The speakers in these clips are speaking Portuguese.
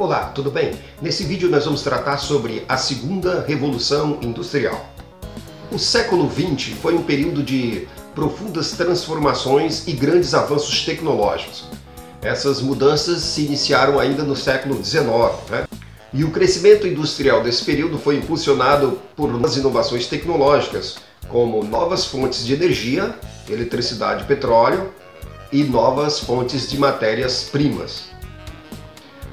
Olá, tudo bem? Nesse vídeo nós vamos tratar sobre a segunda revolução industrial. O século XX foi um período de profundas transformações e grandes avanços tecnológicos. Essas mudanças se iniciaram ainda no século XIX, né? e o crescimento industrial desse período foi impulsionado por inovações tecnológicas, como novas fontes de energia, eletricidade e petróleo, e novas fontes de matérias-primas.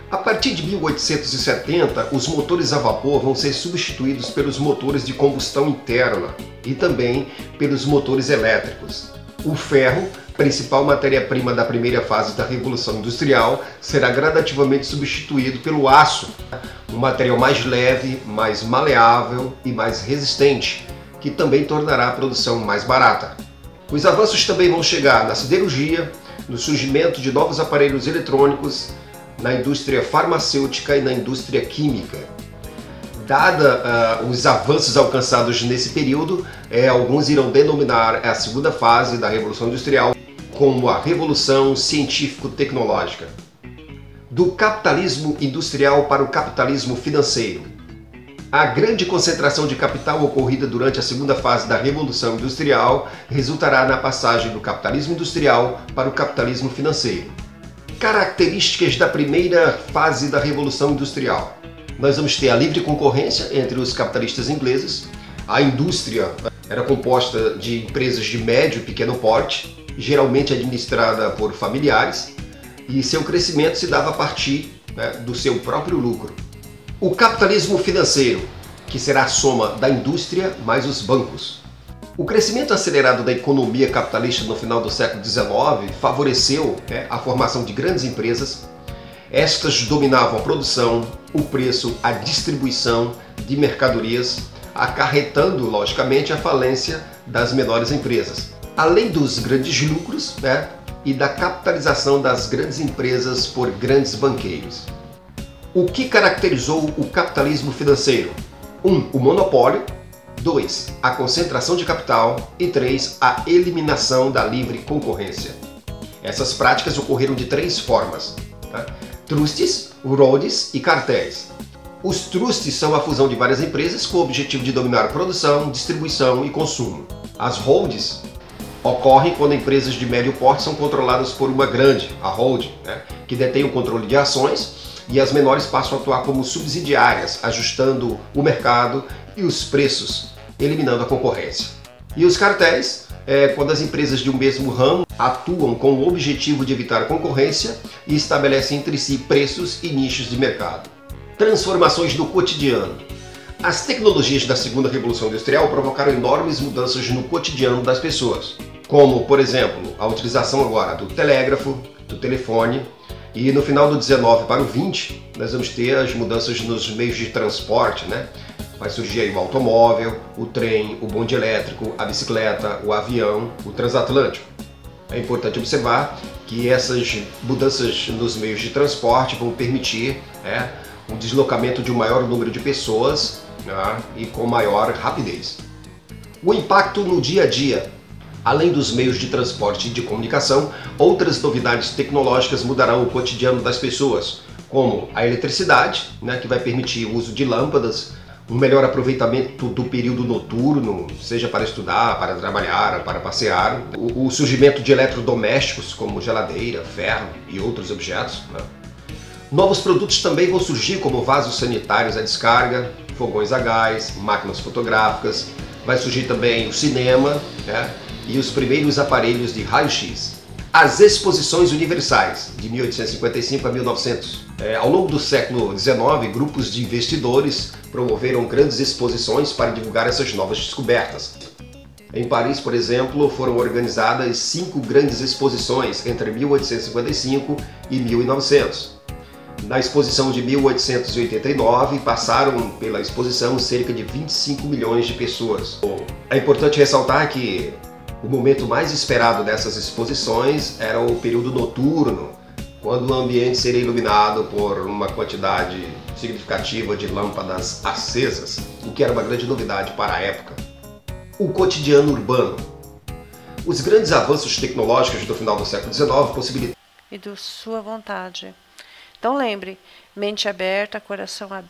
A partir de 1870, os motores a vapor vão ser substituídos pelos motores de combustão interna e também pelos motores elétricos. O ferro, principal matéria-prima da primeira fase da Revolução Industrial, será gradativamente substituído pelo aço, um material mais leve, mais maleável e mais resistente, que também tornará a produção mais barata. Os avanços também vão chegar na siderurgia, no surgimento de novos aparelhos eletrônicos, na indústria farmacêutica e na indústria química. Dada uh, os avanços alcançados nesse período, é, alguns irão denominar a segunda fase da Revolução Industrial como a Revolução Científico-Tecnológica. Do capitalismo industrial para o capitalismo financeiro. A grande concentração de capital ocorrida durante a segunda fase da Revolução Industrial resultará na passagem do capitalismo industrial para o capitalismo financeiro. Características da primeira fase da Revolução Industrial. Nós vamos ter a livre concorrência entre os capitalistas ingleses. A indústria era composta de empresas de médio e pequeno porte, geralmente administrada por familiares, e seu crescimento se dava a partir né, do seu próprio lucro. O capitalismo financeiro, que será a soma da indústria mais os bancos. O crescimento acelerado da economia capitalista no final do século XIX favoreceu né, a formação de grandes empresas. Estas dominavam a produção, o preço, a distribuição de mercadorias, acarretando, logicamente, a falência das menores empresas. Além dos grandes lucros né, e da capitalização das grandes empresas por grandes banqueiros. O que caracterizou o capitalismo financeiro? 1. Um, o monopólio, 2. A concentração de capital. E 3. A eliminação da livre concorrência. Essas práticas ocorreram de três formas: tá? trustes, roads e cartéis. Os trustes são a fusão de várias empresas com o objetivo de dominar produção, distribuição e consumo. As holds ocorrem quando empresas de médio porte são controladas por uma grande, a hold, né, que detém o controle de ações e as menores passam a atuar como subsidiárias, ajustando o mercado e os preços, eliminando a concorrência. E os cartéis, é quando as empresas de um mesmo ramo atuam com o objetivo de evitar a concorrência e estabelecem entre si preços e nichos de mercado. Transformações do cotidiano. As tecnologias da segunda revolução industrial provocaram enormes mudanças no cotidiano das pessoas, como, por exemplo, a utilização agora do telégrafo, do telefone, e no final do 19 para o 20, nós vamos ter as mudanças nos meios de transporte, né? Vai surgir aí o automóvel, o trem, o bonde elétrico, a bicicleta, o avião, o transatlântico. É importante observar que essas mudanças nos meios de transporte vão permitir é, o deslocamento de um maior número de pessoas né, e com maior rapidez. O impacto no dia a dia. Além dos meios de transporte e de comunicação, outras novidades tecnológicas mudarão o cotidiano das pessoas, como a eletricidade, né, que vai permitir o uso de lâmpadas, um melhor aproveitamento do período noturno, seja para estudar, para trabalhar, para passear, o, surgimento de eletrodomésticos como geladeira, ferro e outros objetos. Né? Novos produtos também vão surgir como vasos sanitários à descarga, fogões a gás, máquinas fotográficas, vai surgir também o cinema né? e os primeiros aparelhos de raio-x. As exposições universais, de 1855 a 1900. É, ao longo do século XIX, grupos de investidores promoveram grandes exposições para divulgar essas novas descobertas. Em Paris, por exemplo, foram organizadas cinco grandes exposições entre 1855 e 1900. Na exposição de 1889, passaram pela exposição cerca de 25 milhões de pessoas. É importante ressaltar que O momento mais esperado dessas exposições era o período noturno, quando o ambiente seria iluminado por uma quantidade significativa de lâmpadas acesas, o que era uma grande novidade para a época. O cotidiano urbano. Os grandes avanços tecnológicos do final do século XIX possibilitaram e de sua vontade. Então lembre, mente aberta, coração aberto.